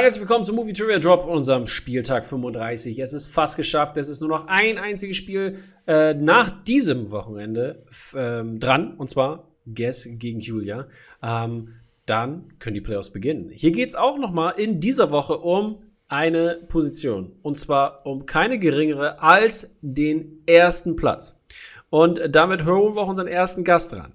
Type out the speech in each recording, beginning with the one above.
Und herzlich willkommen zum Movie Trivia Drop, unserem Spieltag 35. Es ist fast geschafft. Es ist nur noch ein einziges Spiel äh, nach diesem Wochenende ähm, dran, und zwar Guess gegen Julia. Ähm, dann können die Playoffs beginnen. Hier geht es auch noch mal in dieser Woche um eine Position. Und zwar um keine geringere als den ersten Platz. Und damit holen wir auch unseren ersten Gast dran.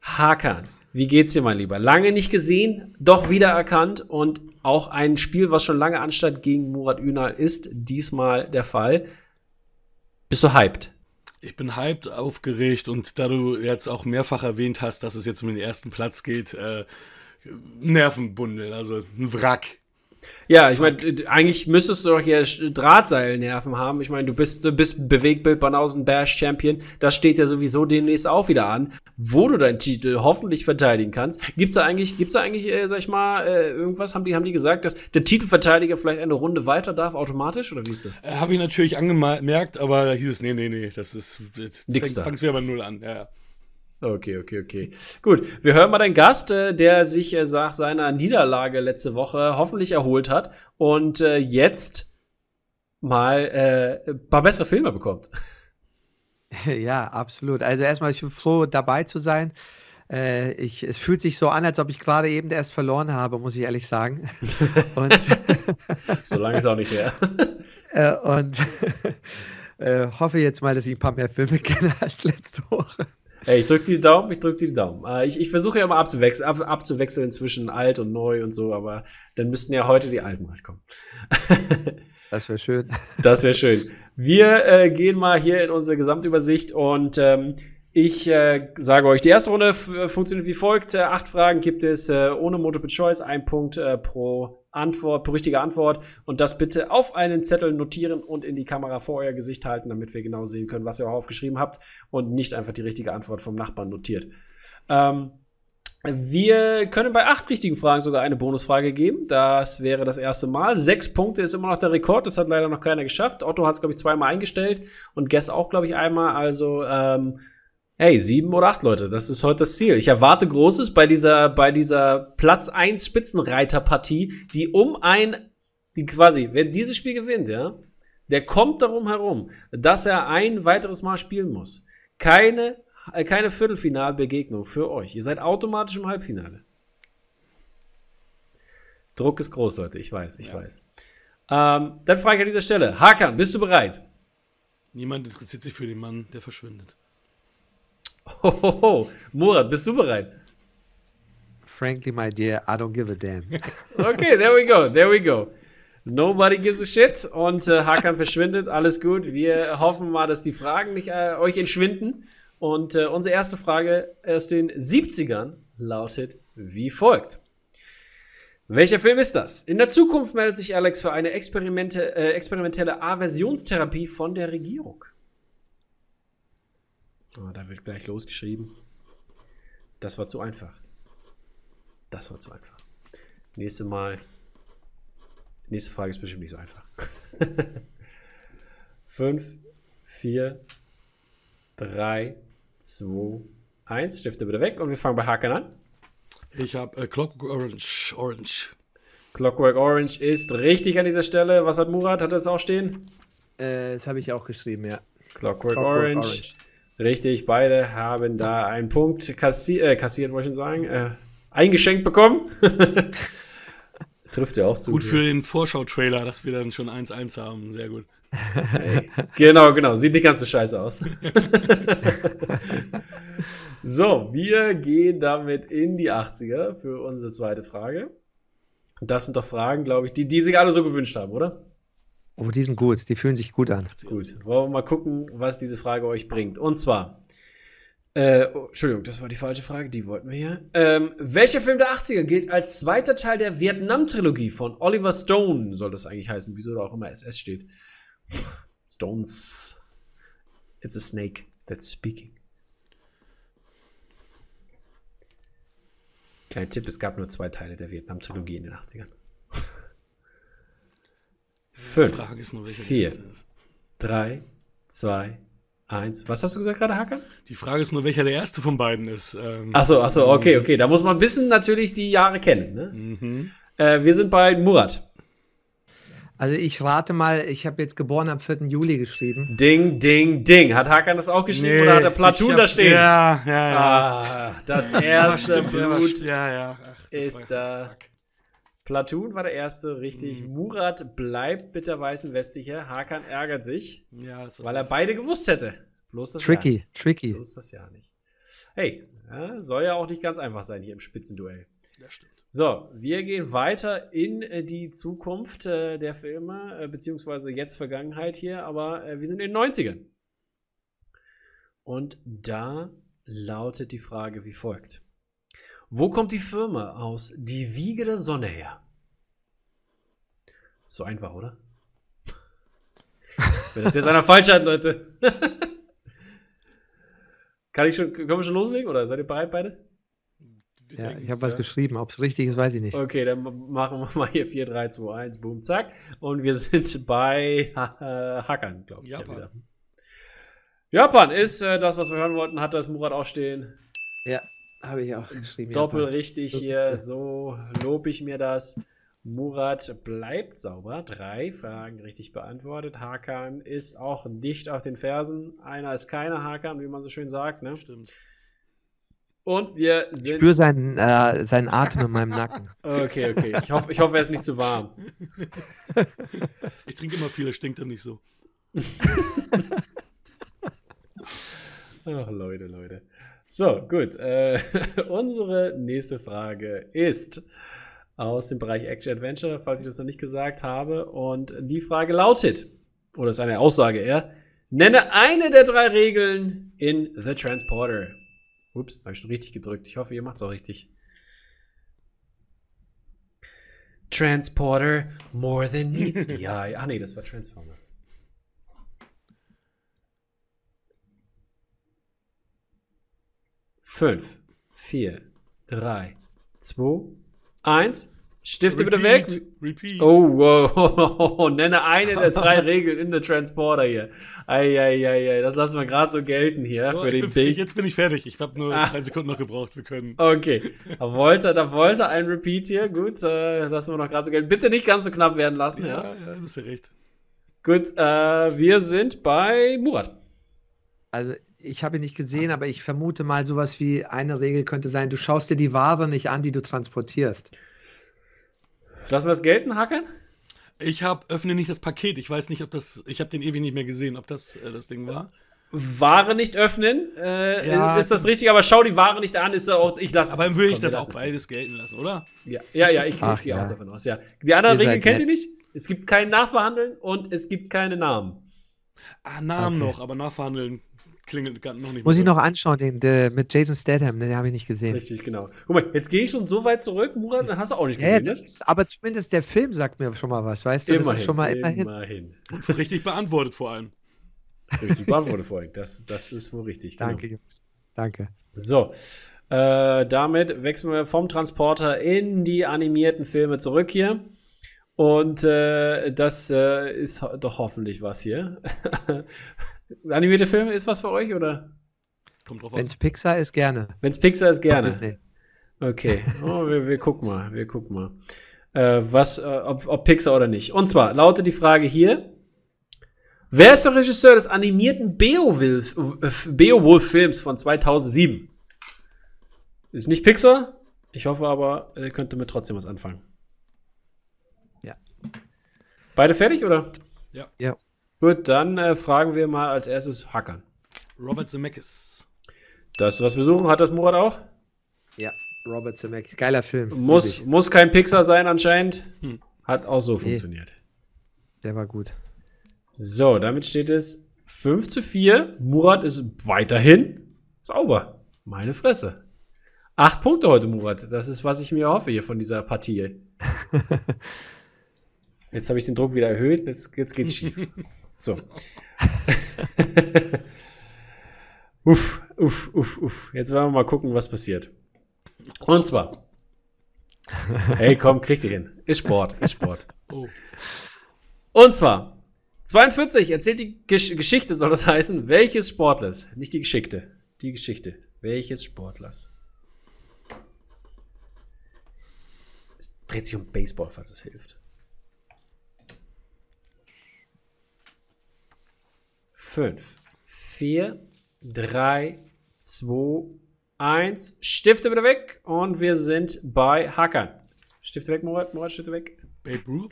Hakan, wie geht's dir, mein Lieber? Lange nicht gesehen, doch wieder erkannt und auch ein Spiel, was schon lange anstand gegen Murat Ünal, ist diesmal der Fall. Bist du hyped? Ich bin hyped, aufgeregt und da du jetzt auch mehrfach erwähnt hast, dass es jetzt um den ersten Platz geht, äh, Nervenbundel, also ein Wrack. Ja, ich meine, eigentlich müsstest du doch hier Drahtseilnerven haben. Ich meine, du bist, du bist Bewegbild Banausen Bash Champion. Das steht ja sowieso demnächst auch wieder an, wo du deinen Titel hoffentlich verteidigen kannst. Gibt's da eigentlich, gibt's da eigentlich, äh, sag ich mal, äh, irgendwas? Haben die, haben die gesagt, dass der Titelverteidiger vielleicht eine Runde weiter darf automatisch oder wie ist das? Äh, Habe ich natürlich angemerkt, aber da hieß es, nee, nee, nee, das ist, Nix fängt, fangst wieder bei Null an. Ja, ja. Okay, okay, okay. Gut, wir hören mal deinen Gast, äh, der sich äh, nach seiner Niederlage letzte Woche hoffentlich erholt hat und äh, jetzt mal äh, ein paar bessere Filme bekommt. Ja, absolut. Also erstmal, ich bin froh, dabei zu sein. Äh, ich, es fühlt sich so an, als ob ich gerade eben erst verloren habe, muss ich ehrlich sagen. Und so lange ist auch nicht her. und äh, hoffe jetzt mal, dass ich ein paar mehr Filme kenne als letzte Woche. Hey, ich drücke die Daumen, ich drücke die Daumen. Äh, ich, ich versuche ja immer abzuwechseln, ab, abzuwechseln zwischen alt und neu und so, aber dann müssten ja heute die alten halt kommen. das wäre schön. Das wäre schön. Wir äh, gehen mal hier in unsere Gesamtübersicht und ähm, ich äh, sage euch, die erste Runde funktioniert wie folgt. Äh, acht Fragen gibt es äh, ohne Multiple Choice, ein Punkt äh, pro Antwort, richtige Antwort. Und das bitte auf einen Zettel notieren und in die Kamera vor euer Gesicht halten, damit wir genau sehen können, was ihr auch aufgeschrieben habt und nicht einfach die richtige Antwort vom Nachbarn notiert. Ähm, wir können bei acht richtigen Fragen sogar eine Bonusfrage geben. Das wäre das erste Mal. Sechs Punkte ist immer noch der Rekord. Das hat leider noch keiner geschafft. Otto hat es, glaube ich, zweimal eingestellt und Guess auch, glaube ich, einmal. Also, ähm, hey, sieben oder acht Leute, das ist heute das Ziel. Ich erwarte Großes bei dieser, bei dieser Platz 1 Spitzenreiterpartie, die um ein, die quasi, wer dieses Spiel gewinnt, ja, der kommt darum herum, dass er ein weiteres Mal spielen muss. Keine, äh, keine Viertelfinalbegegnung für euch. Ihr seid automatisch im Halbfinale. Druck ist groß, Leute, ich weiß, ich ja. weiß. Ähm, dann frage ich an dieser Stelle, Hakan, bist du bereit? Niemand interessiert sich für den Mann, der verschwindet. Hohoho. Murat, bist du bereit? Frankly, my dear, I don't give a damn. okay, there we go, there we go. Nobody gives a shit und äh, Hakan verschwindet, alles gut. Wir hoffen mal, dass die Fragen nicht äh, euch entschwinden. Und äh, unsere erste Frage aus den 70ern lautet wie folgt. Welcher Film ist das? In der Zukunft meldet sich Alex für eine Experimente, äh, experimentelle Aversionstherapie von der Regierung. Oh, da wird gleich losgeschrieben. Das war zu einfach. Das war zu einfach. Nächste Mal. Nächste Frage ist bestimmt nicht so einfach. 5, 4, 3, 2, 1. Stifte bitte weg und wir fangen bei Haken an. Ich habe äh, Clockwork Orange. Orange. Clockwork Orange ist richtig an dieser Stelle. Was hat Murat? Hat er es auch stehen? Äh, das habe ich auch geschrieben, ja. Clockwork, Clockwork Orange. Orange. Richtig, beide haben da einen Punkt kassi äh, kassiert, wollte ich schon sagen, äh, eingeschenkt bekommen. Trifft ja auch zu. Gut für den Vorschau-Trailer, dass wir dann schon 1-1 haben. Sehr gut. Genau, genau. Sieht nicht ganz so scheiße aus. so, wir gehen damit in die 80er für unsere zweite Frage. Das sind doch Fragen, glaube ich, die, die sich alle so gewünscht haben, oder? Oh, die sind gut, die fühlen sich gut an. Gut, wollen wir mal gucken, was diese Frage euch bringt. Und zwar, äh, oh, Entschuldigung, das war die falsche Frage, die wollten wir hier. Ähm, welcher Film der 80er gilt als zweiter Teil der Vietnam-Trilogie von Oliver Stone? Soll das eigentlich heißen, wieso da auch immer SS steht? Stones. It's a snake that's speaking. Kleiner Tipp, es gab nur zwei Teile der Vietnam-Trilogie in den 80ern. Fünf, nur, vier, drei, zwei, eins. Was hast du gesagt gerade, Hacker? Die Frage ist nur, welcher der erste von beiden ist. Ähm, achso, achso, okay, okay. Da muss man ein bisschen natürlich die Jahre kennen. Ne? Mhm. Äh, wir sind bei Murat. Also ich rate mal, ich habe jetzt geboren am 4. Juli geschrieben. Ding, ding, ding. Hat Hakan das auch geschrieben oder hat er Platoon ich da hab- stehen? Ja, ja, ja. Ah, das erste Blut Ja, ja. Ach, das ist da. fuck. Platoon war der erste, richtig. Mhm. Murat bleibt mit der weißen Weste hier. Hakan ärgert sich, Ja, weil er beide gewusst hätte. Bloß das Jahr Tricky, nicht. tricky. Bloß das Jahr nicht. Hey, ja, soll ja auch nicht ganz einfach sein hier im Spitzenduell. Das stimmt. So, wir gehen weiter in äh, die Zukunft äh, der Filme, äh, beziehungsweise jetzt Vergangenheit hier, aber äh, wir sind in den 90ern. Und da lautet die Frage wie folgt. Wo kommt die Firma aus Die Wiege der Sonne her? Ist so einfach, oder? Wenn das jetzt einer falsch hat, Leute. Kann ich schon, können wir schon loslegen oder seid ihr bereit beide? Wir Ja, ich habe was ja. geschrieben. Ob es richtig ist, weiß ich nicht. Okay, dann machen wir mal hier 4, 3, 2, 1, boom, zack. Und wir sind bei äh, Hackern, glaube ich. Japan. Ja. Japan ist äh, das, was wir hören wollten, hat das Murat auch stehen. Ja, habe ich auch geschrieben. Doppel Japan. richtig hier, so lob ich mir das. Murat bleibt sauber. Drei Fragen richtig beantwortet. Hakan ist auch dicht auf den Fersen. Einer ist keiner Hakan, wie man so schön sagt. Ne? Stimmt. Und wir Ich sind. spüre seinen, äh, seinen Atem in meinem Nacken. Okay, okay. Ich hoffe, ich hoffe, er ist nicht zu warm. Ich trinke immer viel, es stinkt dann nicht so. Ach, Leute, Leute. So, gut. Äh, unsere nächste Frage ist aus dem Bereich Action Adventure, falls ich das noch nicht gesagt habe. Und die Frage lautet, oder ist eine Aussage eher, nenne eine der drei Regeln in The Transporter. Ups, habe ich schon richtig gedrückt. Ich hoffe, ihr macht es auch richtig. Transporter more than meets the eye. Ah, nee, das war Transformers. Fünf, vier, drei, zwei, eins. Stifte bitte weg. Repeat, Repeat. Oh, wow. Nenne eine der drei Regeln in the Transporter hier. Eieiei, das lassen wir gerade so gelten hier So, für den bin, Big. Jetzt bin ich fertig. Ich habe nur Ah. drei Sekunden noch gebraucht. Wir können. Okay, da wollte, da wollte ein Repeat hier. Gut, äh, lassen wir noch gerade so gelten. Bitte nicht ganz so knapp werden lassen. Ja. Ja, ja, du hast ja recht. Gut, äh, wir sind bei Murat. Also ich habe ihn nicht gesehen, aber ich vermute mal sowas wie eine Regel könnte sein, du schaust dir die Ware nicht an, die du transportierst. Lassen wir es gelten, Hackern? Ich habe öffne nicht das Paket. Ich weiß nicht, ob das. Ich habe den ewig nicht mehr gesehen, ob das äh, das Ding war. Ware nicht öffnen, äh, Ja. ist das richtig, aber schau die Ware nicht an, ist auch, ich lasse Aber dann würde ich das auch beides gelten lassen, oder? Ja, ja, ja ich, Ach, gehe ja. auch davon aus, ja. Die anderen Ihr Regeln kennt ihr nicht. Es gibt kein Nachverhandeln und es gibt keine Namen. Ah, Namen Okay. noch, aber nachverhandeln klingelt noch nicht. Muss ich noch anschauen, den, der, mit Jason Statham, ne, den habe ich nicht gesehen. Richtig, genau. Guck mal, jetzt gehe ich schon so weit zurück, Murat, dann hast du auch nicht Ja, ja, gesehen, das ist, aber zumindest der Film sagt mir schon mal was, weißt du? ne? Das Immerhin, ist schon mal immerhin. immerhin. Und richtig beantwortet vor allem. Richtig beantwortet vorhin. Das, das ist wohl richtig. Genau. Danke, Jungs. Danke. So, äh, damit wechseln wir vom Transporter in die animierten Filme zurück hier. Und äh, das äh, ist ho doch hoffentlich was hier. Animierte Filme ist was für euch, oder? Kommt drauf Wenn an. es Pixar ist, gerne. Wenn es Pixar ist, gerne. Disney. Okay, oh, wir, wir gucken mal, wir gucken mal. Äh, was, äh, ob, ob Pixar oder nicht. Und zwar lautet die Frage hier: Wer ist der Regisseur des animierten Beowulf- äh, Beowulf-Films von 2007? Ist nicht Pixar. Ich hoffe aber, ihr könnt damit trotzdem was anfangen. Ja. Beide fertig, oder? Ja. Gut, dann äh, fragen wir mal als erstes Hackern. Robert Zemeckis. Das, was wir suchen, hat das Murat auch? Ja, Robert Zemeckis. Geiler Film. Muss, muss kein Pixar sein anscheinend. Hm. Hat auch so Nee. funktioniert. Der war gut. So, damit steht es 5 zu 4. Murat ist weiterhin sauber. Meine Fresse. Acht Punkte heute, Murat. Das ist, was ich mir hoffe hier von dieser Partie. Jetzt habe ich den Druck wieder erhöht. Jetzt, jetzt geht's schief. So. uff, uff, uff, uff. Jetzt werden wir mal gucken, was passiert. Und zwar. Hey, komm, kriegt ihr hin. Ist Sport, ist Sport. Oh. Und zwar, 42 erzählt die Gesch Geschichte, soll das heißen, welches Sportlers, nicht die Geschickte, die Geschichte, welches Sportlers. Es dreht sich um Baseball, falls es hilft. 5, 4, 3, 2, 1. Stifte wieder weg und wir sind bei Hackern. Stifte weg, Murat, Murat, Stifte weg. Babe Ruth?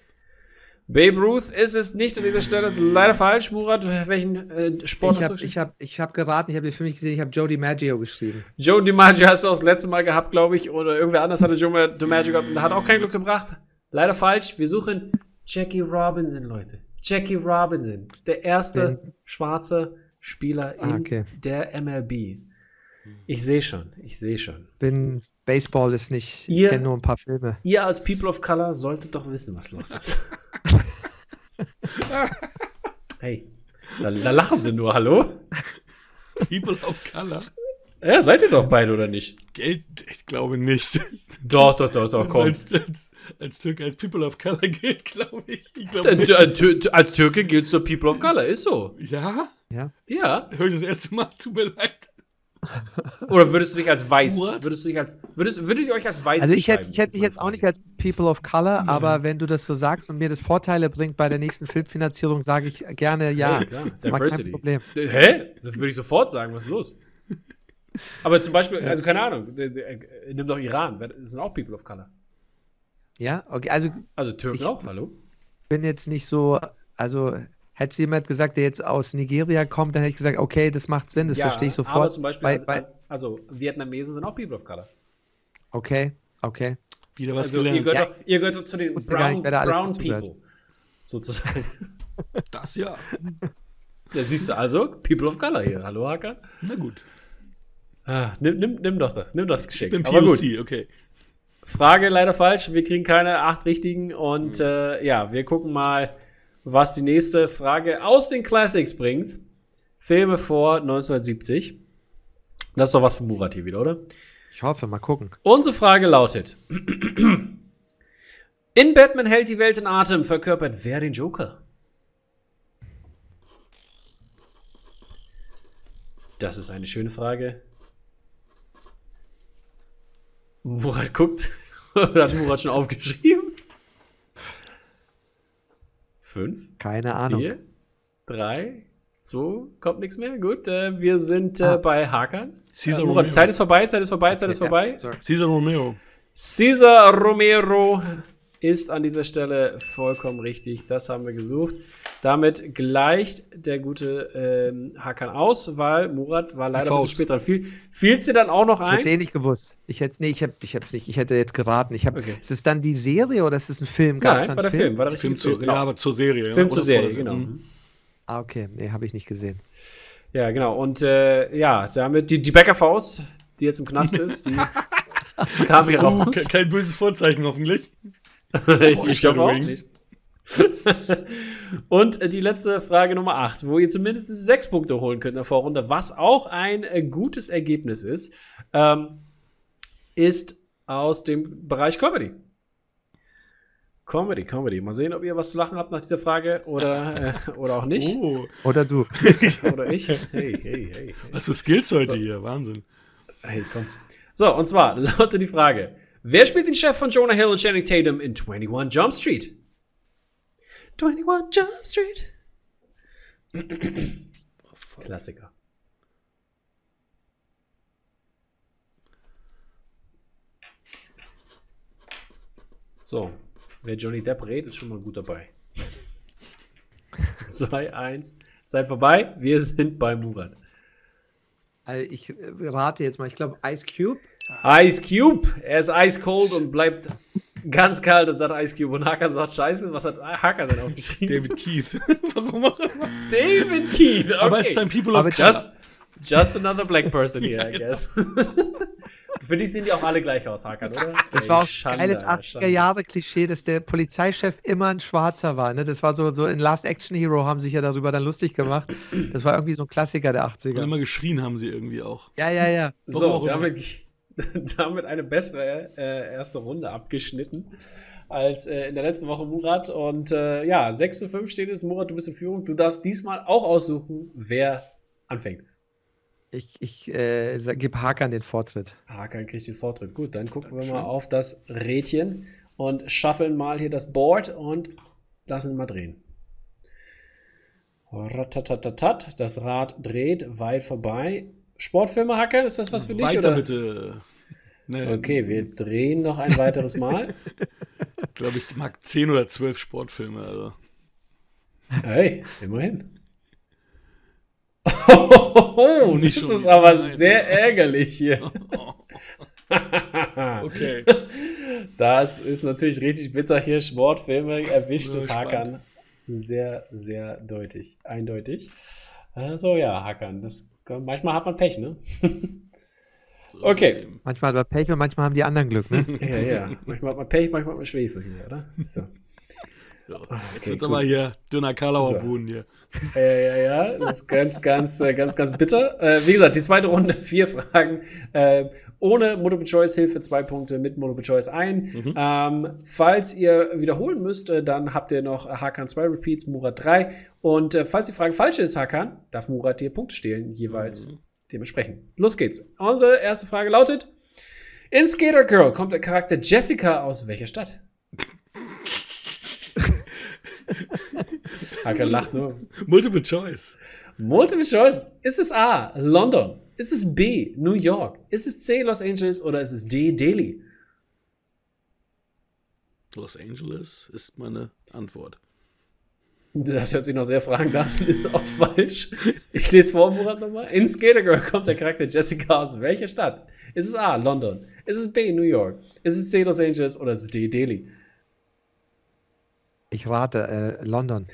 Babe Ruth ist es nicht an dieser Stelle, das ist leider falsch. Murat, welchen äh, Sport Ich hast du habe ich hab, ich hab geraten, ich habe den Film nicht gesehen, ich habe Joe DiMaggio geschrieben. Joe DiMaggio hast du auch das letzte Mal gehabt, glaube ich, oder irgendwer anders hatte Joe DiMaggio gehabt und hat auch kein Glück gebracht. Leider falsch. Wir suchen Jackie Robinson, Leute. Jackie Robinson, der erste Den- schwarze Spieler in Ah, okay. der MLB. Ich sehe schon, ich sehe schon. Bin Baseball ist nicht, ich kenne nur ein paar Filme. Ihr als People of Color solltet doch wissen, was los ist. hey, da, da lachen sie nur, hallo? People of Color? Ja, seid ihr doch beide, oder nicht? Geld? Ich glaube nicht. Doch, doch, doch, doch, komm. Als, als, als Türke, als People of Color gilt, glaube ich. ich glaube Äh, Als Türke gilt du People of Color, ist so. Ja? Ja. Ja. Höre ich das erste Mal, tut mir leid. Oder würdest du dich als weiß, What? würdest du dich als, würdest, würdet ihr euch als weiß Also ich hätte ich hätte mich jetzt auch nicht als People of Color, aber wenn du das so sagst und mir das Vorteile bringt bei der nächsten Filmfinanzierung, sage ich gerne ja. Hey, klar, Diversity. kein Problem. Hä? Das würde ich sofort sagen, was ist los? Aber zum Beispiel, also keine Ahnung, äh, nimm doch Iran, das sind auch People of Color. Ja, okay, also Also Türken Ich- auch, hallo? bin jetzt nicht so, also hätte jemand gesagt, der jetzt aus Nigeria kommt, dann hätte ich gesagt, okay, das macht Sinn, das verstehe ich sofort. Aber zum Beispiel, Bei- also, bei- also Vietnamesen sind auch People of Color. Okay, okay. Wieder was Also ihr gelernt. gehört, Ja. doch, ihr gehört doch zu den gar nicht, Brown, brown. People. Sozusagen. Das ja. Ja, siehst du also, People of Color hier. Hallo, Hacker? Na gut. Ah, nimm, nimm, nimm doch das, nimm das Ich Geschenk. bin Aber gut. POC, okay. Frage leider falsch. Wir kriegen keine acht richtigen. Und äh, ja, wir gucken mal, was die nächste Frage aus den Classics bringt. Filme vor 1970. Das ist doch was von Murat hier wieder, oder? Ich hoffe, mal gucken. Unsere Frage lautet: In Batman hält die Welt in Atem verkörpert wer den Joker? Das ist eine schöne Frage. Murat guckt. Hat Murat schon aufgeschrieben? Fünf, Keine Ahnung. vier, drei, zwei, kommt nichts mehr. Gut, äh, wir sind äh, Ah. bei Hakan. Caesar Äh, Murat, Romero. Zeit ist vorbei, Zeit ist vorbei, Zeit ist Ja, vorbei. sorry. Caesar Romero. Cesar Romero ist an dieser Stelle vollkommen richtig. Das haben wir gesucht. Damit gleicht der gute ähm, Hakan aus, weil Murat war leider ein bisschen spät dran. Fiel, fiel's dir dann auch noch Ich hätte es ein? eh nicht gewusst. Ich hätte, nee, ich habe, ich hab's nicht. Ich hätte jetzt geraten. Ich habe, Okay. ist es dann die Serie oder ist es ein Film? Gab's Nein, war der einen Film, war der Film zu, Film. ja, aber zur Serie. Film ja, zur Serie, genau. Mhm. Ah, okay. Nee, habe ich nicht gesehen. Ja, genau. Und äh, ja, damit die, die Bäckerfaust, die jetzt im Knast ist, die kam hier Oh, raus. ke- kein böses Vorzeichen hoffentlich. ich hoffe auch nicht. Und äh, die letzte Frage Nummer 8, wo ihr zumindest sechs Punkte holen könnt in der Vorrunde, was auch ein äh, gutes Ergebnis ist, ähm, ist aus dem Bereich Comedy. Comedy, Comedy. Mal sehen, ob ihr was zu lachen habt nach dieser Frage oder, äh, oder auch nicht. Oh, Oder du? Oder ich. Hey, hey, hey. hey. was für Skills heute So. hier. Wahnsinn. Hey, kommt. So, und zwar lautet die Frage: Wer spielt den Chef von Jonah Hill und Channing Tatum in 21 Jump Street? 21 Jump Street. Klassiker. So, wer Johnny Depp redet, ist schon mal gut dabei. 2, 1. Zeit vorbei. Wir sind bei Murat. Also ich äh, rate jetzt mal. Ich glaube Ice Cube. Ice Cube. Er ist ice cold und bleibt ganz kalt und sagt Ice Cube. Und Hakan sagt Scheiße. Was hat Hakan denn aufgeschrieben? David Keith. Warum auch immer. David Keith. Okay. Aber es ist ein People of just, just another black person here, Ja, I guess. Für dich sehen die auch alle gleich aus, Hakan, oder? Das war auch ein geiles 80er Jahre Klischee, dass der Polizeichef immer ein Schwarzer war. Ne? Das war so, so in Last Action Hero haben sich ja darüber dann lustig gemacht. Das war irgendwie so ein Klassiker der Und 80er. immer geschrien haben sie irgendwie auch. Ja, ja, ja. So, Warum auch damit, damit eine bessere äh, erste Runde abgeschnitten als äh, in der letzten Woche Murat. Und äh, ja, 6 zu 5 steht es. Murat, du bist in Führung. Du darfst diesmal auch aussuchen, wer anfängt. Ich, ich äh, gebe Hakan den Vortritt. Hakan kriegt den Vortritt. Gut, dann gucken wir mal auf das Rädchen und schaffeln mal hier das Board und lassen ihn mal drehen. Ratatatatat, das Rad dreht weit vorbei. Sportfilme hacken, ist das was für dich? Weiter oder? bitte. Nee, Okay, wir drehen noch ein weiteres Mal. glaube ich, mag 10 oder 12 Sportfilme. Also. Hey, immerhin. Oh, Nicht das ist aber nein. sehr ärgerlich hier. Okay. Das ist natürlich richtig bitter hier. Sportfilme erwischt Ja, es spannend. Hackern. Sehr, sehr deutlich. Eindeutig. Also ja, Hackern. Das, manchmal hat man Pech, ne? So Okay. Manchmal hat man Pech und manchmal haben die anderen Glück, ne? Ja, ja. Manchmal hat man Pech, manchmal hat man Schwefel hier, oder? So. So, jetzt okay, wird's gut. aber hier dünner Kalauer So. Hier. Ja, ja, ja. Das ist ganz, ganz, äh, ganz, ganz bitter. Äh, wie gesagt, die zweite Runde, vier Fragen. Äh, ohne Multiple-Choice-Hilfe zwei Punkte, mit Multiple-Choice ein. Mhm. Ähm, falls ihr wiederholen müsst, äh, dann habt ihr noch Hakan zwei Repeats, Murat drei. Und äh, falls die Frage falsch ist, Hakan, darf Murat dir Punkte stehlen, jeweils Mhm. dementsprechend. Los geht's. Unsere erste Frage lautet: In Skater Girl kommt der Charakter Jessica aus welcher Stadt? Hakan lacht nur. Multiple Choice. Multiple Choice. Ist es A, London? Ist es B, New York? Ist es C, Los Angeles oder ist es D, Delhi? Los Angeles ist meine Antwort. Das hört sich noch sehr fragend an, ist auch falsch. Ich lese vor, Murat nochmal. In Skater Girl kommt der Charakter Jessica aus welcher Stadt? Ist es A, London? Ist es B, New York? Ist es C, Los Angeles oder ist es D, Delhi? Ich rate, äh, London.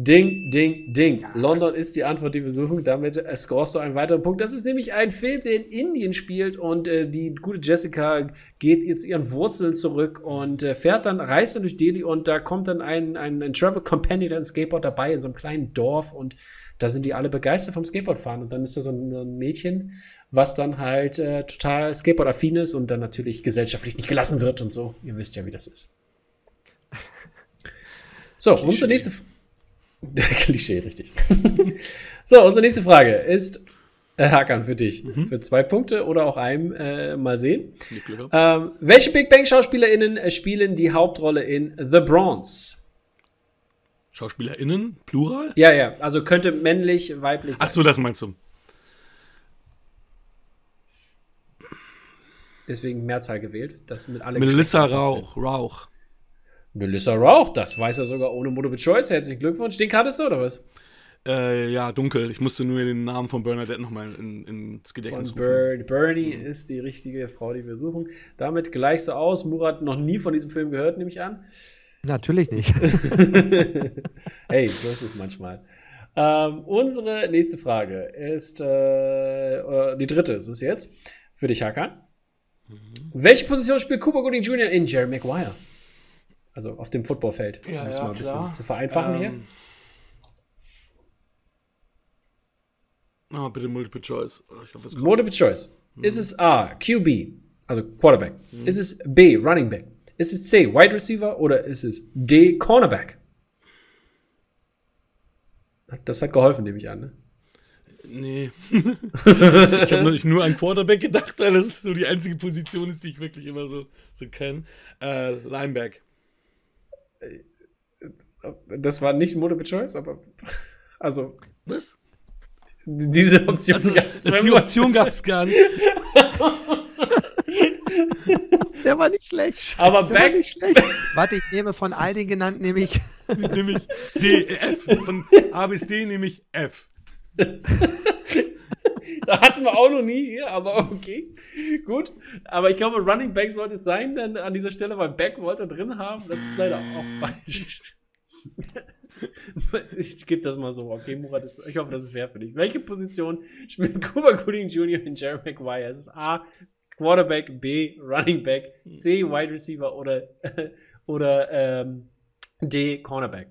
Ding, ding, ding. London ist die Antwort, die wir suchen. Damit scorest du einen weiteren Punkt. Das ist nämlich ein Film, der in Indien spielt und äh, die gute Jessica geht jetzt ihren Wurzeln zurück und äh, fährt dann, reist dann durch Delhi und da kommt dann ein, ein, ein Travel Companion, ein Skateboard dabei in so einem kleinen Dorf und da sind die alle begeistert vom Skateboardfahren und dann ist da so ein, so ein Mädchen, was dann halt äh, total Skateboard-affin ist und dann natürlich gesellschaftlich nicht gelassen wird und so. Ihr wisst ja, wie das ist. So, unsere nächste, F- Klischee, richtig. so, unsere nächste Frage ist, äh, Hakan, für dich. Für zwei Punkte oder auch einem, äh, mal sehen. Ähm, welche Big Bang SchauspielerInnen äh, spielen die Hauptrolle in The Bronze? SchauspielerInnen, Plural? Ja, ja, also könnte männlich, weiblich sein. Ach so, das meinst du. Deswegen Mehrzahl gewählt. Das mit alle Melissa Rauch, Rauch. Melissa Rauch, das weiß er sogar ohne Multiple Choice. Herzlichen Glückwunsch. Den kanntest du, oder was? Äh, ja, dunkel. Ich musste nur den Namen von Bernadette nochmal in, ins Gedächtnis Und rufen. Ber Bernie ist die richtige Frau, die wir suchen. Damit gleichst du aus. Murat noch nie von diesem Film gehört, nehme ich an. Natürlich nicht. hey, so ist es manchmal. Ähm, unsere nächste Frage ist äh, äh, die dritte ist es jetzt für dich, Hakan. Welche Position spielt Cooper Gooding Jr. in Jerry Maguire? Also auf dem Footballfeld, um Ja, das ja, mal ein bisschen klar. zu vereinfachen hier. Ähm, Oh, bitte Multiple Choice. Ich hoffe, es. Multiple Choice. Ist es A, QB, also Quarterback? Ist es B, Running Back? Ist es C, Wide Receiver oder ist es D, Cornerback? Das hat geholfen, nehme ich an. Ne? Nee. ich habe natürlich nur an Quarterback gedacht, weil das so die einzige Position ist, die ich wirklich immer so, so kenne. Äh, Lineback. Das war nicht Multiple Choice, aber also Was? diese Option Also, gab's die. Option gab es gar nicht. Der war nicht schlecht. Aber Der war Back, nicht schlecht. Warte, ich nehme von all den genannten, nehme ich. nämlich D, F. Von A bis D nehme ich F. da hatten wir auch noch nie hier, aber okay. Gut. Aber ich glaube, Running Back sollte es sein, dann an dieser Stelle, weil Back wollte drin haben. Das ist leider auch falsch. Ich gebe das mal so. Okay, Murat, das, ich hoffe, das ist fair für dich. Welche Position spielt Cuba Gooding Jr. in Jerry Maguire? Es ist A, Quarterback, B, Running Back, C, Wide Receiver oder, oder ähm, D, Cornerback.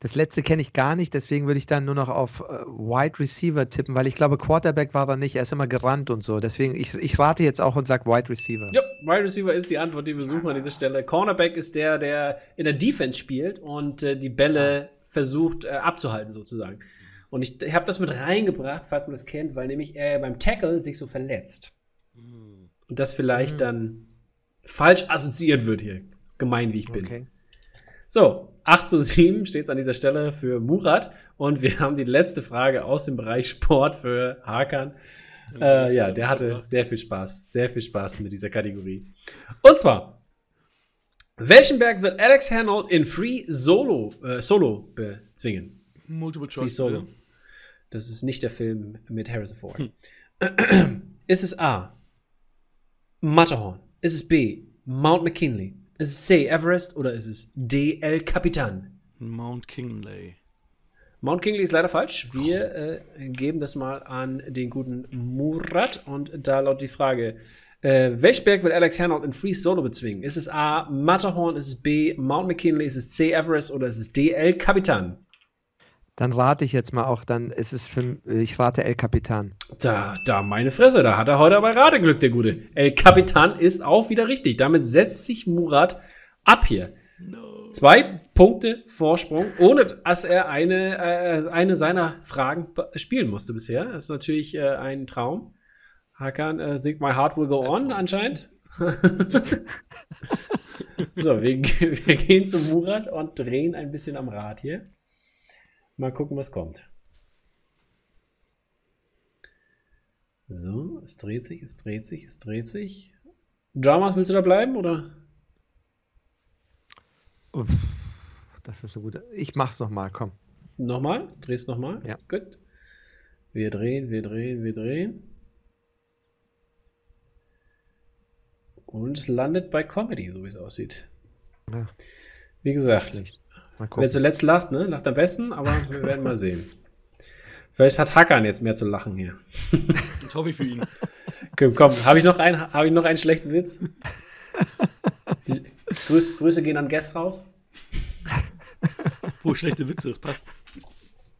Das letzte kenne ich gar nicht, deswegen würde ich dann nur noch auf äh, Wide Receiver tippen, weil ich glaube, Quarterback war er nicht, er ist immer gerannt und so. Deswegen, ich, ich rate jetzt auch und sage Wide Receiver. Ja, Wide Receiver ist die Antwort, die wir suchen an dieser Stelle. Cornerback ist der, der in der Defense spielt und äh, die Bälle versucht äh, abzuhalten, sozusagen. Und ich, ich habe das mit reingebracht, falls man das kennt, weil nämlich er beim Tackle sich so verletzt. Und das vielleicht Mhm. dann falsch assoziiert wird hier. Ist gemein, wie ich bin. Okay. So, 8 zu 7 steht es an dieser Stelle für Murat. Und wir haben die letzte Frage aus dem Bereich Sport für Hakan. Äh, ja, der hatte sehr viel Spaß. Sehr viel Spaß mit dieser Kategorie. Und zwar, welchen Berg wird Alex Hanold in Free Solo, äh, Solo bezwingen? Multiple Free Choice. Solo. bitte. Das ist nicht der Film mit Harrison Ford. Hm. Ist es A. Matterhorn? Ist es B. Mount McKinley? Ist es C. Everest? Oder ist es D. El Capitan? Mount Kingley. Mount Kingley ist leider falsch. Wir äh, geben das mal an den guten Murat. Und da lautet die Frage: äh, Welch Berg wird Alex Hanold in Free Solo bezwingen? Ist es A. Matterhorn? Ist es B. Mount McKinley? Ist es C. Everest? Oder ist es D. El Capitan? Dann rate ich jetzt mal auch, dann ist es für, ich rate El Capitan. Da, da, meine Fresse, da hat er heute aber Rateglück, der Gute. El Capitan ist auch wieder richtig. Damit setzt sich Murat ab hier. Zwei Punkte Vorsprung, ohne dass er eine, äh, eine seiner Fragen spielen musste bisher. Das ist natürlich äh, ein Traum. Hakan äh, singt My Heart Will Go On anscheinend. so, wir, wir gehen zu Murat und drehen ein bisschen am Rad hier. Mal gucken, was kommt. So, es dreht sich, es dreht sich, es dreht sich. Dramas, willst du da bleiben oder? Uff, das ist so gut. Ich mach's noch mal, komm. Nochmal? Drehst nochmal? Ja. Gut. Wir drehen, wir drehen, wir drehen. Und es landet bei Comedy, so wie es aussieht. Ja, Wie gesagt, wer zuletzt lacht, ne? Lacht am besten, aber wir werden mal sehen. Vielleicht hat Hackern jetzt mehr zu lachen hier. Das hoffe ich für ihn. Komm, komm habe ich, noch einen- habe ich noch einen schlechten Witz? Grüß, Grüße gehen an Guess raus. Wo schlechte Witze, das passt.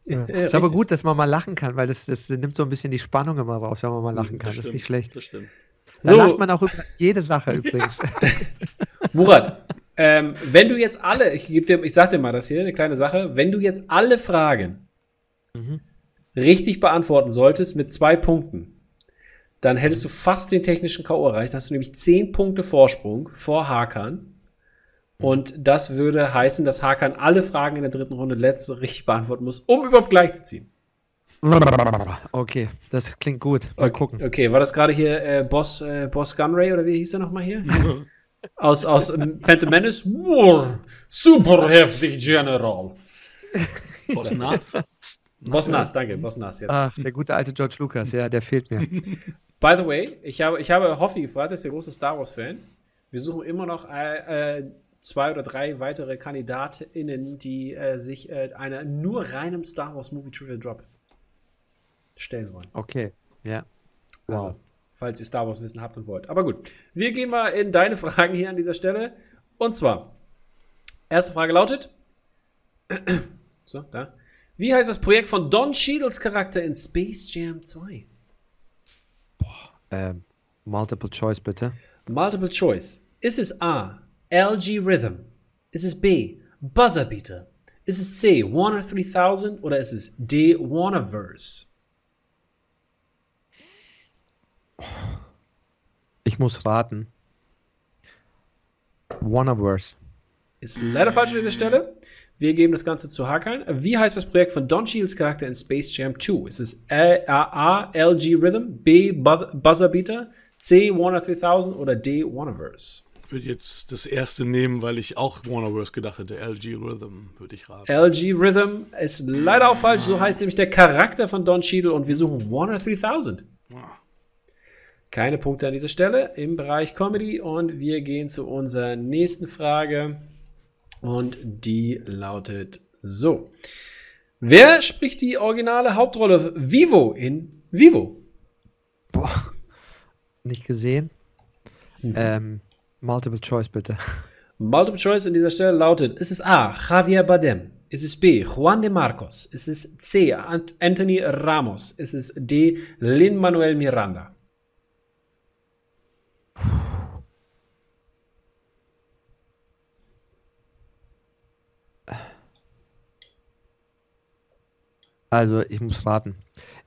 Ja. Ja, ist aber gut, dass man mal lachen kann, weil das, das nimmt so ein bisschen die Spannung immer raus, wenn man mal lachen kann. Das, ist stimmt, nicht schlecht. Das stimmt. Da So. lacht man auch über jede Sache übrigens. Murat, ähm, wenn du jetzt alle, ich, geb dir, ich sag dir mal das hier, eine kleine Sache, wenn du jetzt alle Fragen Mhm. richtig beantworten solltest mit zwei Punkten, dann hättest du fast den technischen K.O. erreicht. Dann hast du nämlich zehn Punkte Vorsprung vor Hakan. Und das würde heißen, dass Hakan alle Fragen in der dritten Runde letzte richtig beantworten muss, um überhaupt gleich zu ziehen. Okay, das klingt gut. Mal gucken. Okay, war das gerade hier äh, Boss, äh, Boss Gunray oder wie hieß er nochmal hier? aus aus ähm, Phantom Menace? Wow, super heftig, General. Boss Naz. Boss Nas, danke, Boss Nas jetzt. Ach, der gute alte George Lucas, ja, der fehlt mir. By the way, ich habe, ich habe Hoffi gefragt, das ist der große Star Wars-Fan. Wir suchen immer noch äh, äh, zwei oder drei weitere KandidatInnen, die äh, sich äh, einer nur reinem Star Wars Movie Trivia Drop stellen wollen. Okay, ja. Also, Wow. Falls ihr Star Wars Wissen habt und wollt. Aber gut, wir gehen mal in deine Fragen hier an dieser Stelle. Und zwar, erste Frage lautet: So, da. Wie heißt das Projekt von Don Cheadles Charakter in Space Jam 2? Ähm, Multiple Choice bitte. Multiple Choice. Ist es A. LG Rhythm? Ist es B. Buzzer Beater? Ist es C. Warner 3000? Oder ist es D. Warnerverse? Ich muss raten. Wannaverse. Ist leider falsch an dieser Stelle. Wir geben das Ganze zu Hakan. Wie heißt das Projekt von Don Cheadles Charakter in Space Jam 2? Ist es A, A, A LG Rhythm, B Bu- Buzzer Beater, C Warner 3000 oder D Warnerverse? Ich würde jetzt das erste nehmen, weil ich auch Warnerverse gedacht hätte. LG Rhythm würde ich raten. LG Rhythm ist leider auch falsch. So heißt nämlich der Charakter von Don Cheadle und wir suchen Warner 3000. Ah, Keine Punkte an dieser Stelle im Bereich Comedy und wir gehen zu unserer nächsten Frage und die lautet so. Wer spricht die originale Hauptrolle Vivo in Vivo? Boah. Nicht gesehen. Mhm. Ähm, Multiple Choice bitte. Multiple Choice an dieser Stelle lautet, ist es A. Javier Bardem? Ist es B. Juan de Marcos? Ist es C. Ant Anthony Ramos? Ist es D. Lin-Manuel Miranda? Also, ich muss raten.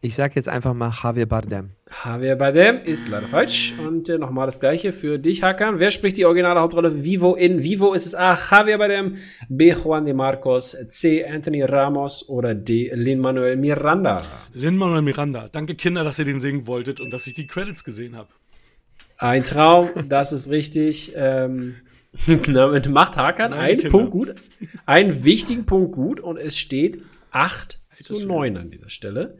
Ich sag jetzt einfach mal Javier Bardem. Javier Bardem ist leider falsch. Und äh, nochmal das gleiche für dich, Hakan. Wer spricht die originale Hauptrolle Vivo in Vivo? Ist es A. Javier Bardem, B. Juan de Marcos, C. Anthony Ramos oder D. Lin-Manuel Miranda? Lin-Manuel Miranda. Danke, Kinder, dass ihr den singen wolltet und dass ich die Credits gesehen habe. Ein Traum, das ist richtig. Ähm, damit macht Hakan einen Kinder. Punkt gut, einen wichtigen Punkt gut und es steht 8 zu 9 an dieser Stelle.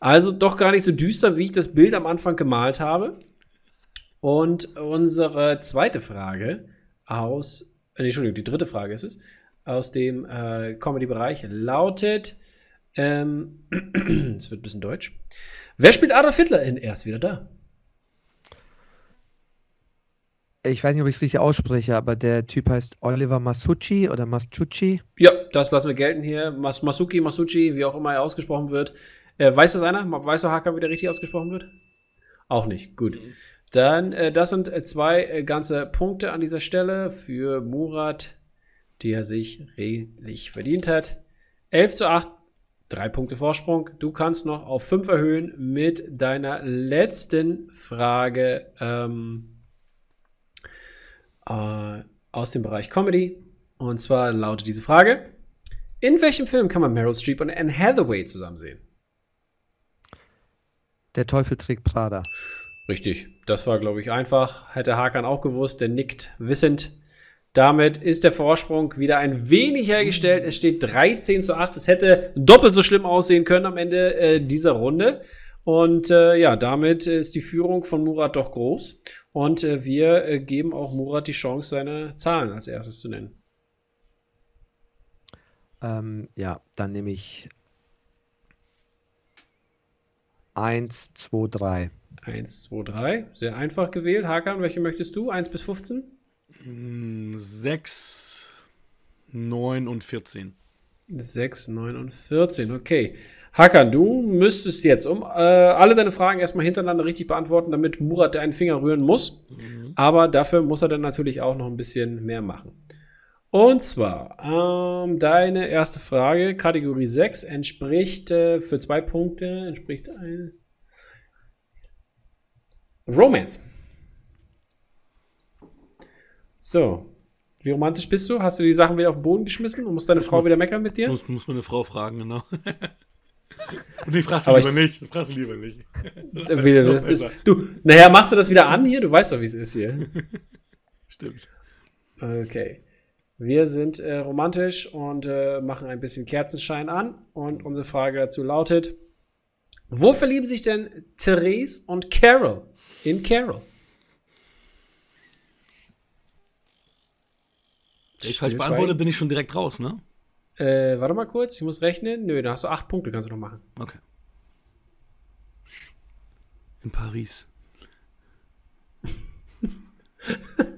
Also doch gar nicht so düster, wie ich das Bild am Anfang gemalt habe. Und unsere zweite Frage aus, äh, Entschuldigung, die dritte Frage ist es, aus dem äh, Comedy-Bereich lautet, ähm, es wird ein bisschen deutsch. Wer spielt Adolf Hitler in Er ist wieder da? Ich weiß nicht, ob ich es richtig ausspreche, aber der Typ heißt Oliver Masucci oder Masucci. Ja, das lassen wir gelten hier. Mas Masuki, Masucci, wie auch immer er ausgesprochen wird. Äh, weiß das einer? Weiß der Hacker, wie der richtig ausgesprochen wird? Auch nicht. Gut. Dann, äh, das sind äh, zwei äh, ganze Punkte an dieser Stelle für Murat, die er sich redlich verdient hat. 11 zu 8, drei Punkte Vorsprung. Du kannst noch auf 5 erhöhen mit deiner letzten Frage ähm, äh, aus dem Bereich Comedy. Und zwar lautet diese Frage: In welchem Film kann man Meryl Streep und Anne Hathaway zusammen sehen? Der Teufel trägt Prada. Richtig. Das war, glaube ich, einfach. Hätte Hakan auch gewusst. Der nickt wissend. Damit ist der Vorsprung wieder ein wenig hergestellt. Es steht 13 zu 8. Es hätte doppelt so schlimm aussehen können am Ende äh, dieser Runde. Und äh, ja, damit ist die Führung von Murat doch groß. Und äh, wir äh, geben auch Murat die Chance, seine Zahlen als erstes zu nennen. Ähm, ja, dann nehme ich 1, 2, 3. 1, 2, 3. Sehr einfach gewählt. Hakan, welche möchtest du? 1 bis 15? 6, 9 und 14. 6, 9 und 14. Okay. Hakan, du müsstest jetzt um äh, alle deine Fragen erstmal hintereinander richtig beantworten, damit Murat einen Finger rühren muss. Mhm. Aber dafür muss er dann natürlich auch noch ein bisschen mehr machen. Und zwar, ähm, deine erste Frage, Kategorie 6, entspricht äh, für zwei Punkte, entspricht ein Romance. So, wie romantisch bist du? Hast du die Sachen wieder auf den Boden geschmissen und muss deine muss Frau man, wieder meckern mit dir? Muss, muss meine Frau fragen, genau. und ich frage sie lieber ich, nicht. Frag sie lieber nicht. das ist, du, nachher machst du das wieder an hier? Du weißt doch, wie es ist hier. Stimmt. Okay. Wir sind äh, romantisch und äh, machen ein bisschen Kerzenschein an. Und unsere Frage dazu lautet: Wo verlieben sich denn Therese und Carol in Carol? Wenn ich falsch beantworte, bin ich schon direkt raus, ne? Äh, warte mal kurz, ich muss rechnen. Nö, da hast du acht Punkte, kannst du noch machen. Okay. In Paris.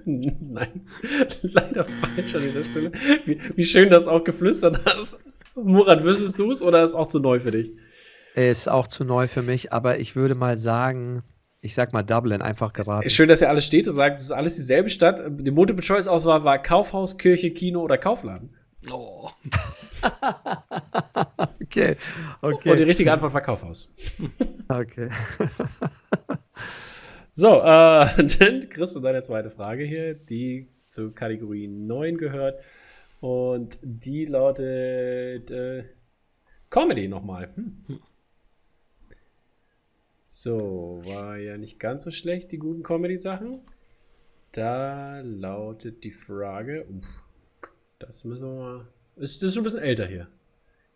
Nein, leider falsch an dieser Stelle. Wie, wie schön, dass du auch geflüstert hast. Murat, wüsstest du es oder ist es auch zu neu für dich? Ist auch zu neu für mich, aber ich würde mal sagen, ich sag mal Dublin, einfach geraten. Schön, dass ihr alles steht und sagt, es ist alles dieselbe Stadt. Die Multiple-Choice-Auswahl war Kaufhaus, Kirche, Kino oder Kaufladen. Oh. okay, okay. Und die richtige Antwort war Kaufhaus. okay. So, äh, dann kriegst du deine zweite Frage hier, die zur Kategorie 9 gehört. Und die lautet äh, Comedy nochmal. Hm. So, war ja nicht ganz so schlecht, die guten Comedy-Sachen. Da lautet die Frage. Uff, das müssen wir mal. Ist, das ist schon ein bisschen älter hier.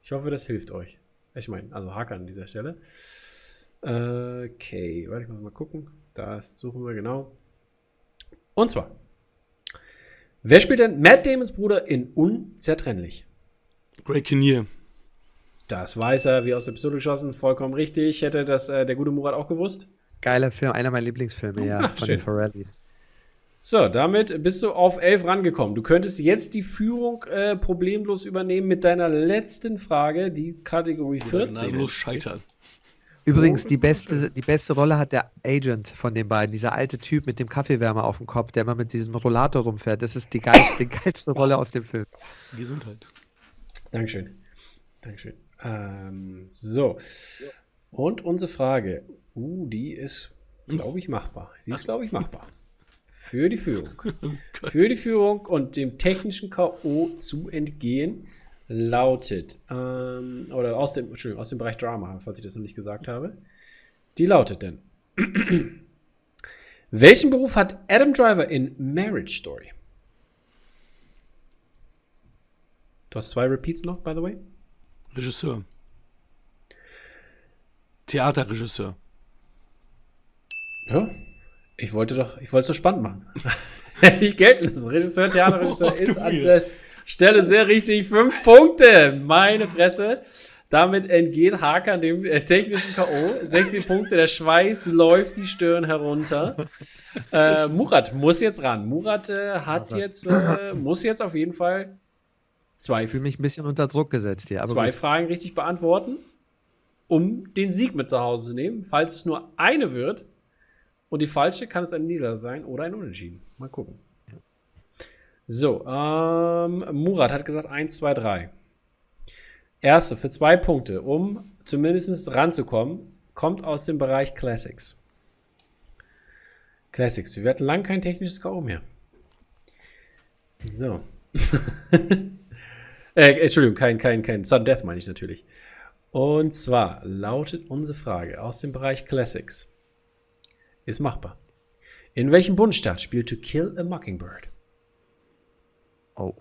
Ich hoffe, das hilft euch. Ich meine, also Hacker an dieser Stelle. Okay, warte, ich muss mal gucken. Das suchen wir genau. Und zwar, wer spielt denn Matt Damons Bruder in Unzertrennlich? Greg Kinnear. Das weiß er, wie aus der Pistole geschossen, vollkommen richtig. Hätte das äh, der gute Murat auch gewusst? Geiler Film, einer meiner Lieblingsfilme, ja, Ach, von schön. den Ferrellis. So, damit bist du auf 11 rangekommen. Du könntest jetzt die Führung äh, problemlos übernehmen mit deiner letzten Frage, die Kategorie 14. Los scheitern. Übrigens, die beste, die beste Rolle hat der Agent von den beiden, dieser alte Typ mit dem Kaffeewärmer auf dem Kopf, der immer mit diesem Rollator rumfährt. Das ist die, geil, die geilste Rolle aus dem Film. Gesundheit. Dankeschön. Dankeschön. Ähm, so. Und unsere Frage, uh, die ist, glaube ich, machbar. Die ist, glaube ich, machbar. Für die Führung. Für die Führung und dem technischen K.O. zu entgehen, lautet, ähm, oder aus dem, Entschuldigung, aus dem Bereich Drama, falls ich das noch nicht gesagt habe. Die lautet denn. Welchen Beruf hat Adam Driver in Marriage Story? Du hast zwei Repeats noch, by the way. Regisseur. Theaterregisseur. Ja, ich wollte doch, ich wollte es so spannend machen. Hätte ich gelten lassen. Regisseur, Theaterregisseur ist an der Stelle sehr richtig. Fünf Punkte. Meine Fresse. Damit entgeht Hakan dem äh, technischen K.O. 16 Punkte, der Schweiß läuft die Stirn herunter. Äh, Murat muss jetzt ran. Murat äh, hat jetzt, äh, muss jetzt auf jeden Fall zwei, Ich fühle mich ein bisschen unter Druck gesetzt hier. Zwei gut. Fragen richtig beantworten, um den Sieg mit zu Hause zu nehmen. Falls es nur eine wird und die falsche, kann es ein Nieder sein oder ein Unentschieden. Mal gucken. So, ähm, Murat hat gesagt 1, 2, 3. Erste für zwei Punkte, um zumindest ranzukommen, kommt aus dem Bereich Classics. Classics. Wir hatten lang kein technisches K.O. mehr. So. äh, Entschuldigung, kein, kein, kein Sudden Death meine ich natürlich. Und zwar lautet unsere Frage aus dem Bereich Classics. Ist machbar. In welchem Bundesstaat spielt To Kill a Mockingbird? Oh.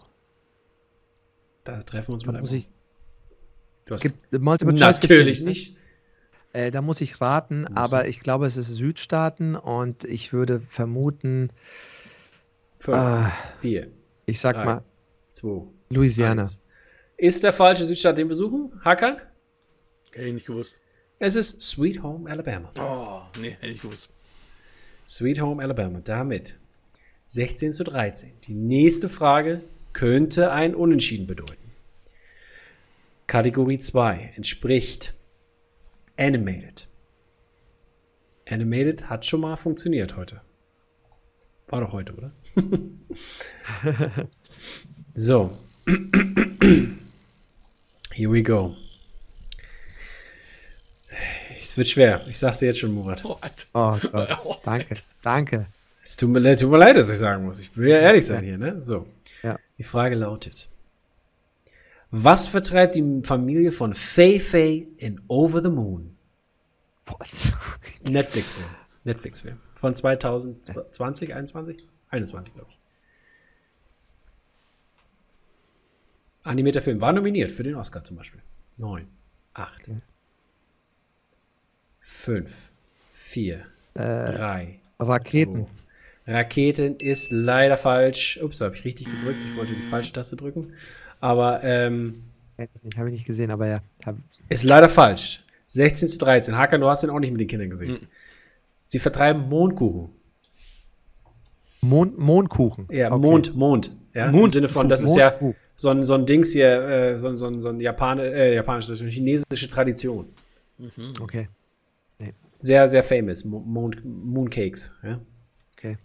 Da treffen wir uns Da mit muss ich, Du hast gibt, Multiple natürlich ne? nicht. Äh, da muss ich raten, aber ich glaube, es ist Südstaaten und ich würde vermuten, Fünf, Ah. vier, ich sag Drei. mal, zwei, Louisiana. eins. Ist der falsche Südstaat, den wir suchen? Hakan? Hätte ich nicht gewusst. Es ist Sweet Home Alabama. Oh, nee, hätte ich gewusst. Sweet Home Alabama. Damit 16 zu 13. Die nächste Frage könnte ein Unentschieden bedeuten. Kategorie 2 entspricht Animated. Animated hat schon mal funktioniert heute. War doch heute, oder? so. Here we go. Es wird schwer. Ich sag's dir jetzt schon, Murat. What? Oh Gott, danke, danke. Es tut mir, leid- tut mir leid, dass ich sagen muss. Ich will ja ehrlich sein hier, ne? So. Ja. Die Frage lautet: Was vertreibt die Familie von Fei Fei in Over the Moon? Netflix-Film. Netflix-Film. Von 2020, 21? 21, glaube ich. Animierter Film. War nominiert für den Oscar zum Beispiel. 9, 8, 5, 4, 3, Raketen. so. Raketen ist leider falsch. Ups, habe ich richtig gedrückt. Ich wollte die falsche Taste drücken. Aber ähm, Habe ich nicht gesehen, aber ja. Hab, ist leider falsch. 16 zu 13. Hakan, du hast den auch nicht mit den Kindern gesehen. Mhm. Sie vertreiben Mondkuchen. Mond, Mondkuchen. Ja, Okay. Mond, Mond. Ja, Im Mond- Sinne von, das ist ja so ein, so ein Dings hier, äh, so, ein- so, ein- so ein Japane, äh, japanische, so eine chinesische Tradition. Okay, Sehr, sehr famous. Mo- Mond, Mooncakes. Ja. okay.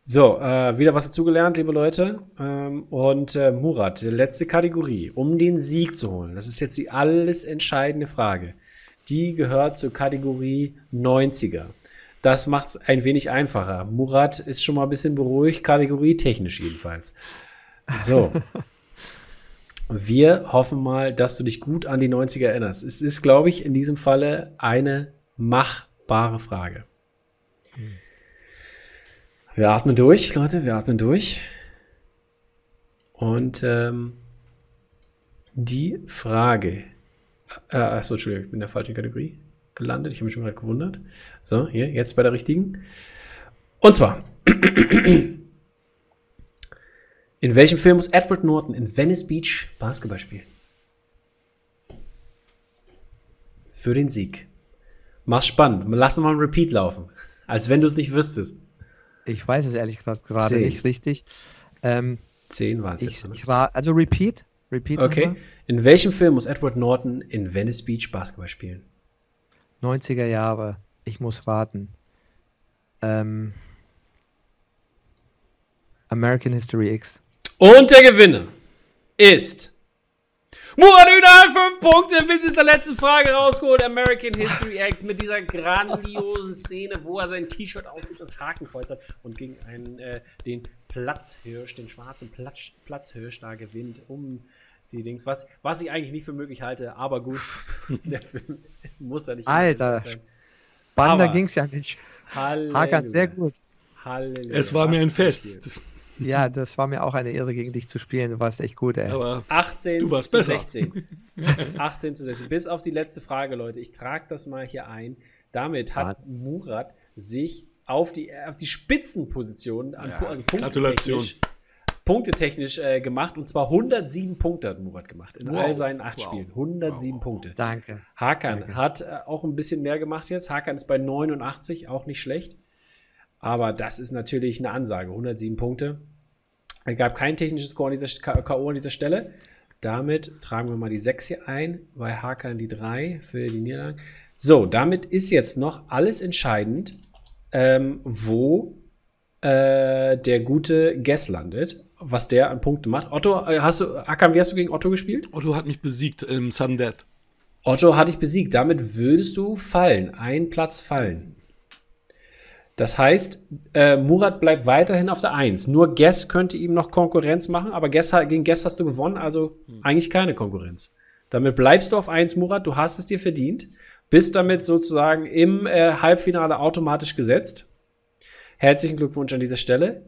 So, äh, wieder was dazugelernt, liebe Leute. Ähm, und äh, Murat, die letzte Kategorie, um den Sieg zu holen. Das ist jetzt die alles entscheidende Frage. Die gehört zur Kategorie 90er. Das macht es ein wenig einfacher. Murat ist schon mal ein bisschen beruhigt, Kategorie technisch jedenfalls. So. Wir hoffen mal, dass du dich gut an die 90er erinnerst. Es ist, glaube ich, in diesem Falle eine machbare Frage. Wir atmen durch, Leute, wir atmen durch. Und ähm, die Frage. Äh, achso, Entschuldigung, ich bin in der falschen Kategorie gelandet. Ich habe mich schon gerade gewundert. So, hier, jetzt bei der richtigen. Und zwar. In welchem Film muss Edward Norton in Venice Beach Basketball spielen? Für den Sieg. Mach's spannend. Lass mal einen Repeat laufen. Als wenn du es nicht wüsstest. Ich weiß es ehrlich gesagt gerade nicht richtig. Ähm, Zehn waren es ich, jetzt. Ne? ich ra- also Repeat. Repeat. Okay. nochmal. In welchem Film muss Edward Norton in Venice Beach Basketball spielen? 90er Jahre. Ich muss raten. Ähm, American History X. Und der Gewinner ist Murat Ünal, fünf Punkte mit dieser letzten Frage rausgeholt. American History X mit dieser grandiosen Szene, wo er sein T-Shirt aussieht, das Hakenkreuz hat und gegen einen, äh, den Platzhirsch, den schwarzen Platz, Platzhirsch da gewinnt, um die Dings, was, was ich eigentlich nicht für möglich halte, aber gut, der Film muss ja nicht Alter. Banda ging es ja nicht. Halleluja. Hakan, sehr gut. Halleluja. Es war mir ein Fest. Ja, das war mir auch eine Ehre, gegen dich zu spielen. Du warst echt gut, ey. Aber 18 du warst zu besser. 16. 18 zu 16. Bis auf die letzte Frage, Leute. Ich trage das mal hier ein. Damit hat. Murat sich auf die, auf die Spitzenposition, an, ja, also punktetechnisch, punktetechnisch äh, gemacht. Und zwar 107 Punkte hat Murat gemacht in wow. all seinen acht wow. Spielen. 107 wow. Punkte. Danke. Hakan Danke. hat äh, auch ein bisschen mehr gemacht jetzt. Hakan ist bei 89, auch nicht schlecht. Aber das ist natürlich eine Ansage. 107 Punkte. Es gab kein technisches K.O. an dieser Stelle. Damit tragen wir mal die 6 hier ein, bei Hakan die 3 für die Niederlagen. So, damit ist jetzt noch alles entscheidend, ähm, wo äh, der gute Guess landet, was der an Punkten macht. Otto, äh, hast du, Hakan, wie hast du gegen Otto gespielt? Otto hat mich besiegt im Sudden Death. Otto hat dich besiegt. Damit würdest du fallen, ein Platz fallen. Das heißt, äh, Murat bleibt weiterhin auf der 1. Nur Guess könnte ihm noch Konkurrenz machen, aber Guess, gegen Guess hast du gewonnen, also hm. eigentlich keine Konkurrenz. Damit bleibst du auf 1, Murat, du hast es dir verdient, bist damit sozusagen im äh, Halbfinale automatisch gesetzt. Herzlichen Glückwunsch an dieser Stelle.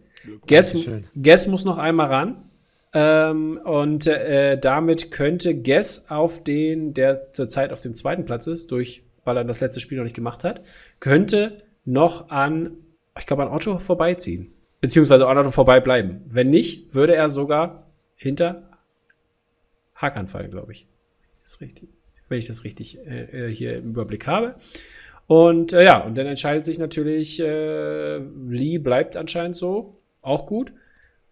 Guess, Guess muss noch einmal ran. Ähm, und äh, damit könnte Guess auf den, der zurzeit auf dem zweiten Platz ist, durch, weil er das letzte Spiel noch nicht gemacht hat, könnte noch an, ich glaube, an Otto vorbeiziehen. Beziehungsweise an Otto vorbeibleiben. Wenn nicht, würde er sogar hinter Hakan fallen, glaube ich. Das ist richtig. Wenn ich das richtig äh, äh, hier im Überblick habe. Und äh, ja, und dann entscheidet sich natürlich, äh, Lee bleibt anscheinend so. Auch gut.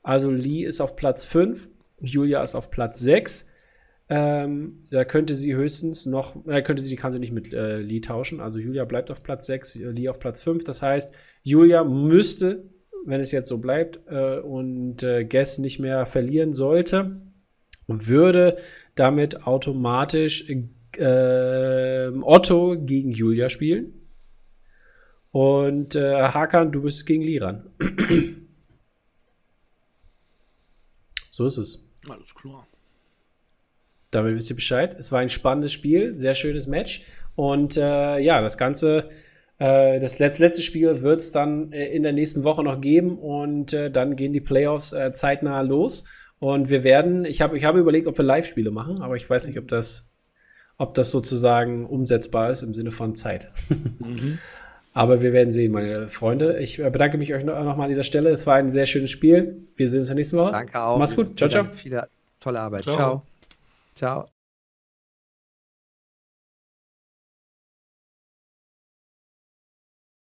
Also Lee ist auf Platz 5, Julia ist auf Platz 6. Ähm, da könnte sie höchstens noch, äh, könnte sie, die kann sie nicht mit äh, Lee tauschen. Also Julia bleibt auf Platz 6, äh, Lee auf Platz 5. Das heißt, Julia müsste, wenn es jetzt so bleibt äh, und äh, Guess nicht mehr verlieren sollte, würde damit automatisch äh, Otto gegen Julia spielen. Und äh, Hakan, du bist gegen Liran. so ist es. Alles klar. Damit wisst ihr Bescheid. Es war ein spannendes Spiel, sehr schönes Match. Und äh, ja, das Ganze, äh, das letzte, letzte Spiel wird es dann äh, in der nächsten Woche noch geben und äh, dann gehen die Playoffs äh, zeitnah los. Und wir werden, ich habe ich hab überlegt, ob wir Live-Spiele machen, aber ich weiß nicht, ob das, ob das sozusagen umsetzbar ist im Sinne von Zeit. mhm. Aber wir werden sehen, meine Freunde. Ich äh, bedanke mich euch noch, noch mal an dieser Stelle. Es war ein sehr schönes Spiel. Wir sehen uns in der nächsten Woche. Danke auch. Mach's gut. Ciao, ciao. Viele tolle Arbeit. ciao. ciao. Ciao.